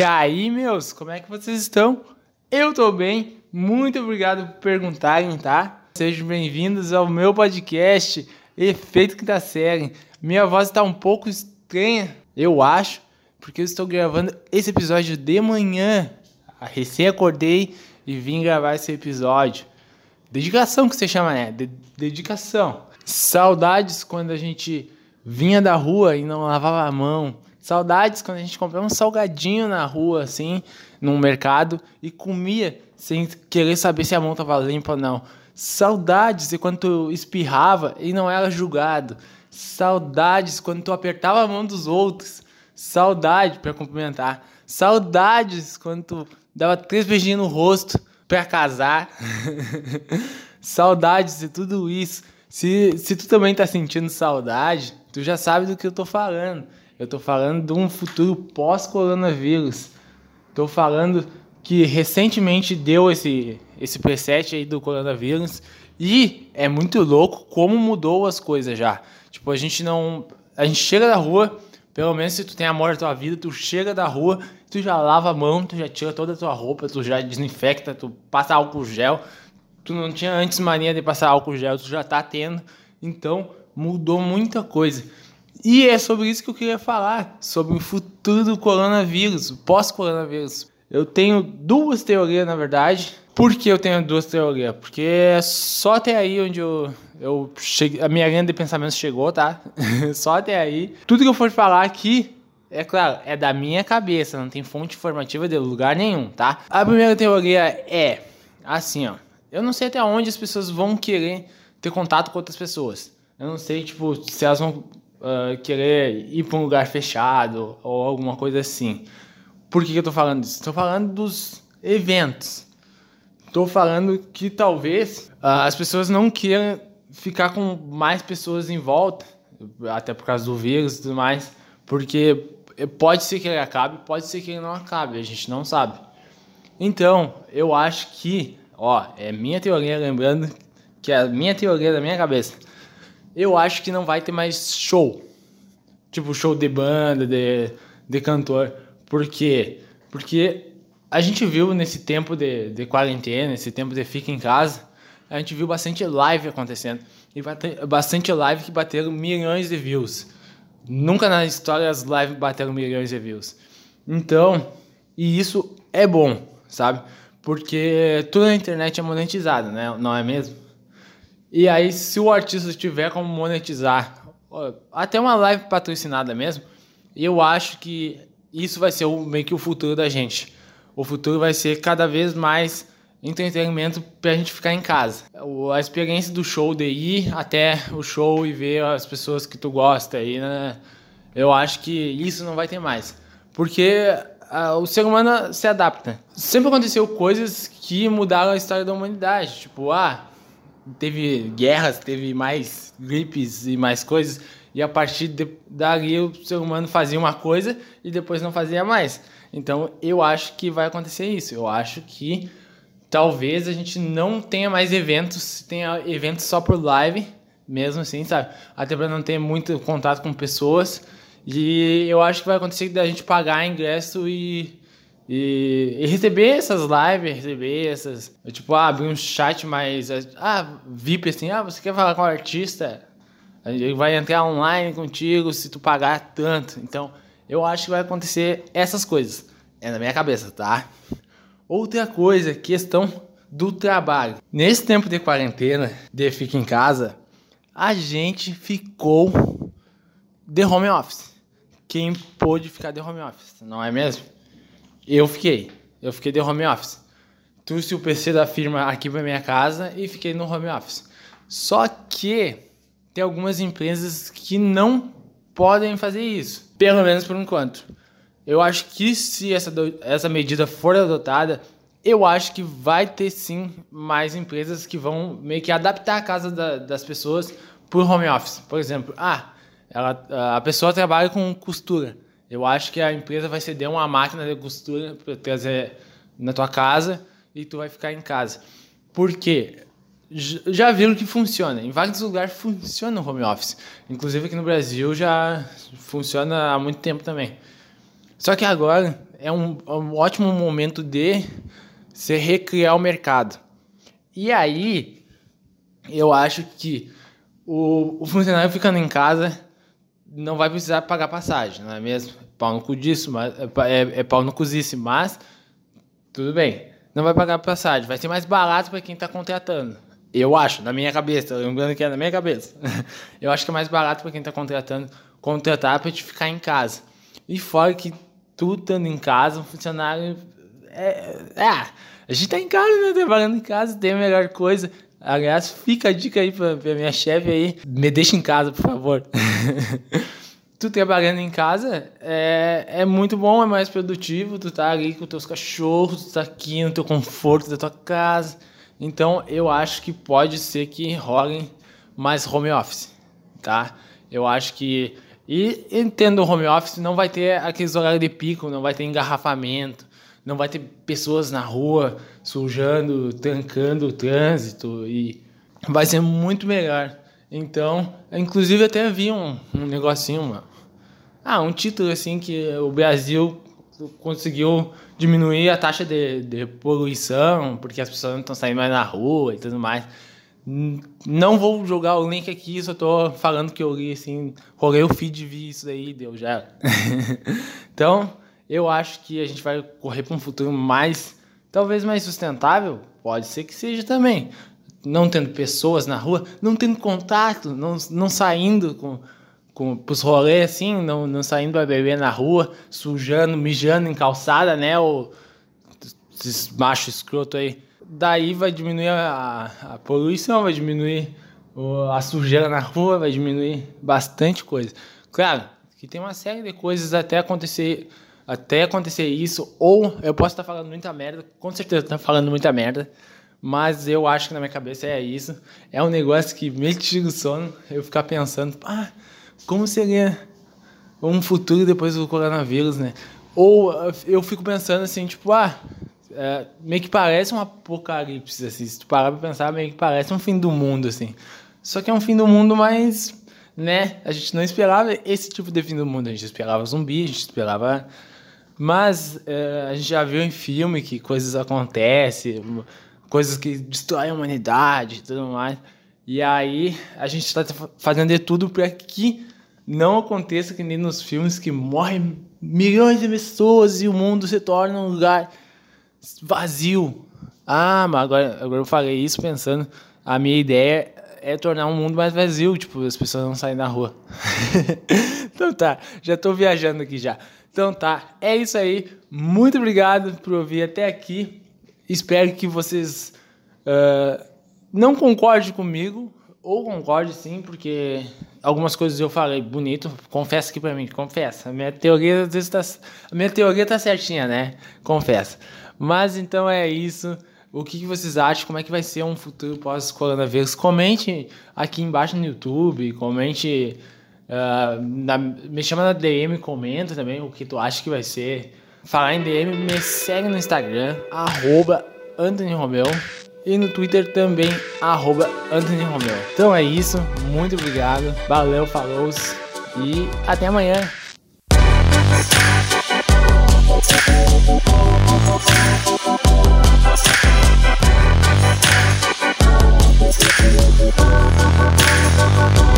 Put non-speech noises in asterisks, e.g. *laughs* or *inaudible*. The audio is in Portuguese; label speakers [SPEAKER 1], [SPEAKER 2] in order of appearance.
[SPEAKER 1] E aí, meus, como é que vocês estão? Eu tô bem, muito obrigado por perguntarem, tá? Sejam bem-vindos ao meu podcast Efeito Quinta Série. Minha voz está um pouco estranha, eu acho, porque eu estou gravando esse episódio de manhã. Recém acordei e vim gravar esse episódio. Dedicação que você chama, né? De dedicação. Saudades quando a gente vinha da rua e não lavava a mão. Saudades quando a gente comprava um salgadinho na rua, assim, num mercado e comia sem querer saber se a mão tava limpa ou não. Saudades de quando tu espirrava e não era julgado. Saudades quando tu apertava a mão dos outros. Saudade para cumprimentar. Saudades quando tu dava três beijinhos no rosto para casar. *laughs* Saudades de tudo isso. Se, se tu também tá sentindo saudade, tu já sabe do que eu tô falando. Eu tô falando de um futuro pós-coronavírus. Tô falando que recentemente deu esse, esse preset aí do coronavírus e é muito louco como mudou as coisas já. Tipo, a gente não. A gente chega da rua, pelo menos se tu tem amor na tua vida, tu chega da rua, tu já lava a mão, tu já tira toda a tua roupa, tu já desinfecta, tu passa álcool gel. Tu não tinha antes mania de passar álcool gel, tu já tá tendo. Então, mudou muita coisa. E é sobre isso que eu queria falar, sobre o futuro do coronavírus, pós-coronavírus. Eu tenho duas teorias, na verdade. Por que eu tenho duas teorias? Porque é só até aí onde eu, eu cheguei, a minha linha de pensamento chegou, tá? *laughs* só até aí. Tudo que eu for falar aqui, é claro, é da minha cabeça, não tem fonte informativa de lugar nenhum, tá? A primeira teoria é assim, ó. Eu não sei até onde as pessoas vão querer ter contato com outras pessoas. Eu não sei, tipo, se elas vão uh, querer ir para um lugar fechado ou alguma coisa assim. Por que, que eu tô falando disso? Estou falando dos eventos. Estou falando que talvez uh, as pessoas não queiram ficar com mais pessoas em volta, até por causa do vírus e tudo mais, porque pode ser que ele acabe, pode ser que ele não acabe, a gente não sabe. Então, eu acho que, ó, é minha teoria, lembrando que é a minha teoria da minha cabeça. Eu acho que não vai ter mais show. Tipo, show de banda, de, de cantor. Por quê? Porque a gente viu nesse tempo de, de quarentena, nesse tempo de fica em casa, a gente viu bastante live acontecendo. E bastante live que bateram milhões de views. Nunca na história as lives bateram milhões de views. Então, e isso é bom, sabe? Porque tudo na internet é monetizado, né? Não é mesmo? E aí, se o artista tiver como monetizar, até uma live patrocinada mesmo, eu acho que isso vai ser o, meio que o futuro da gente. O futuro vai ser cada vez mais entretenimento pra gente ficar em casa. A experiência do show de ir até o show e ver as pessoas que tu gosta aí, né? Eu acho que isso não vai ter mais. Porque uh, o ser humano se adapta. Sempre aconteceu coisas que mudaram a história da humanidade. Tipo, ah, teve guerras, teve mais gripes e mais coisas. E a partir de, dali o ser humano fazia uma coisa e depois não fazia mais. Então eu acho que vai acontecer isso. Eu acho que talvez a gente não tenha mais eventos, tenha eventos só por live, mesmo assim, sabe? Até para não ter muito contato com pessoas. E eu acho que vai acontecer da gente pagar ingresso e, e, e, receber essas lives, receber essas. Tipo, ah, abrir um chat mais. Ah, VIP assim, ah, você quer falar com o artista? Ele vai entrar online contigo se tu pagar tanto. Então, eu acho que vai acontecer essas coisas. É na minha cabeça, tá? Outra coisa, questão do trabalho. Nesse tempo de quarentena, de ficar em casa, a gente ficou de home office. Quem pôde ficar de home office, não é mesmo? Eu fiquei. Eu fiquei de home office. Trouxe o PC da firma aqui para minha casa e fiquei no home office. Só que tem algumas empresas que não podem fazer isso, pelo menos por enquanto. Eu acho que se essa, essa medida for adotada, eu acho que vai ter sim mais empresas que vão meio que adaptar a casa da, das pessoas por home office. Por exemplo, ah, ela, a pessoa trabalha com costura. Eu acho que a empresa vai ceder uma máquina de costura para trazer na tua casa e tu vai ficar em casa. Por quê? já viram que funciona. Em vários lugares funciona o home office. Inclusive aqui no Brasil já funciona há muito tempo também. Só que agora é um, é um ótimo momento de se recriar o mercado. E aí, eu acho que o, o funcionário ficando em casa não vai precisar pagar passagem, não é mesmo? Pau no cu disso, mas, é, é, pau no cozice, mas tudo bem. Não vai pagar passagem, vai ser mais barato para quem está contratando. Eu acho, na minha cabeça, lembrando que é na minha cabeça. *laughs* eu acho que é mais barato para quem está contratando contratar para te ficar em casa. E fora que tu estando em casa, um funcionário. É, é, a gente tá em casa, né? Trabalhando em casa, tem a melhor coisa. Aliás, fica a dica aí pra, pra minha chefe aí. Me deixa em casa, por favor. *laughs* tu trabalhando em casa é, é muito bom, é mais produtivo. Tu tá ali com teus cachorros, tu tá aqui no teu conforto da tua casa. Então, eu acho que pode ser que rolem mais home office, tá? Eu acho que e entendo home office, não vai ter aqueles horários de pico, não vai ter engarrafamento, não vai ter pessoas na rua sujando, trancando o trânsito e vai ser muito melhor. Então, inclusive até vi um, um negocinho, uma, ah, um título assim que o Brasil conseguiu diminuir a taxa de, de poluição, porque as pessoas não estão saindo mais na rua e tudo mais. Não vou jogar o link aqui, só tô falando que eu li assim, rolei o feed e vi isso aí, deu já. *laughs* então, eu acho que a gente vai correr para um futuro mais, talvez mais sustentável, pode ser que seja também. Não tendo pessoas na rua, não tendo contato, não, não saindo com, com os rolês assim, não, não saindo para beber na rua, sujando, mijando em calçada, né? Ou esses machos escroto aí daí vai diminuir a, a poluição, vai diminuir a sujeira na rua, vai diminuir bastante coisa. Claro, que tem uma série de coisas até acontecer, até acontecer isso, ou eu posso estar falando muita merda, com certeza estou falando muita merda, mas eu acho que na minha cabeça é isso. É um negócio que me tira o sono, eu ficar pensando, ah, como seria um futuro depois do coronavírus, né? Ou eu fico pensando assim, tipo, ah, é, meio que parece um apocalipse, assim. Se tu parar pra pensar, meio que parece um fim do mundo, assim. Só que é um fim do mundo mais, né? A gente não esperava esse tipo de fim do mundo. A gente esperava zumbi, a gente esperava... Mas é, a gente já viu em filme que coisas acontecem, coisas que destroem a humanidade e tudo mais. E aí a gente está fazendo de tudo para que não aconteça que nem nos filmes que morrem milhões de pessoas e o mundo se torna um lugar vazio. Ah, mas agora, agora eu falei isso pensando. A minha ideia é tornar um mundo mais vazio, tipo, as pessoas não saem na rua. *laughs* então tá, já tô viajando aqui já. Então tá, é isso aí. Muito obrigado por ouvir até aqui. Espero que vocês uh, não concordem comigo, ou concordem sim, porque algumas coisas eu falei bonito. Confessa aqui pra mim, confessa. A minha teoria às vezes tá, a minha teoria tá certinha, né? Confessa. Mas então é isso. O que, vocês acham? Como é que vai ser um futuro pós-coronavírus? Comente aqui embaixo no YouTube, comente. Uh, na, me chama na DM, comenta também o que tu acha que vai ser. Falar em DM, me segue no Instagram, arroba Anthony Romeu. E no Twitter também, arroba Anthony Romeu. Então é isso, muito obrigado, valeu, falou e até amanhã. Thank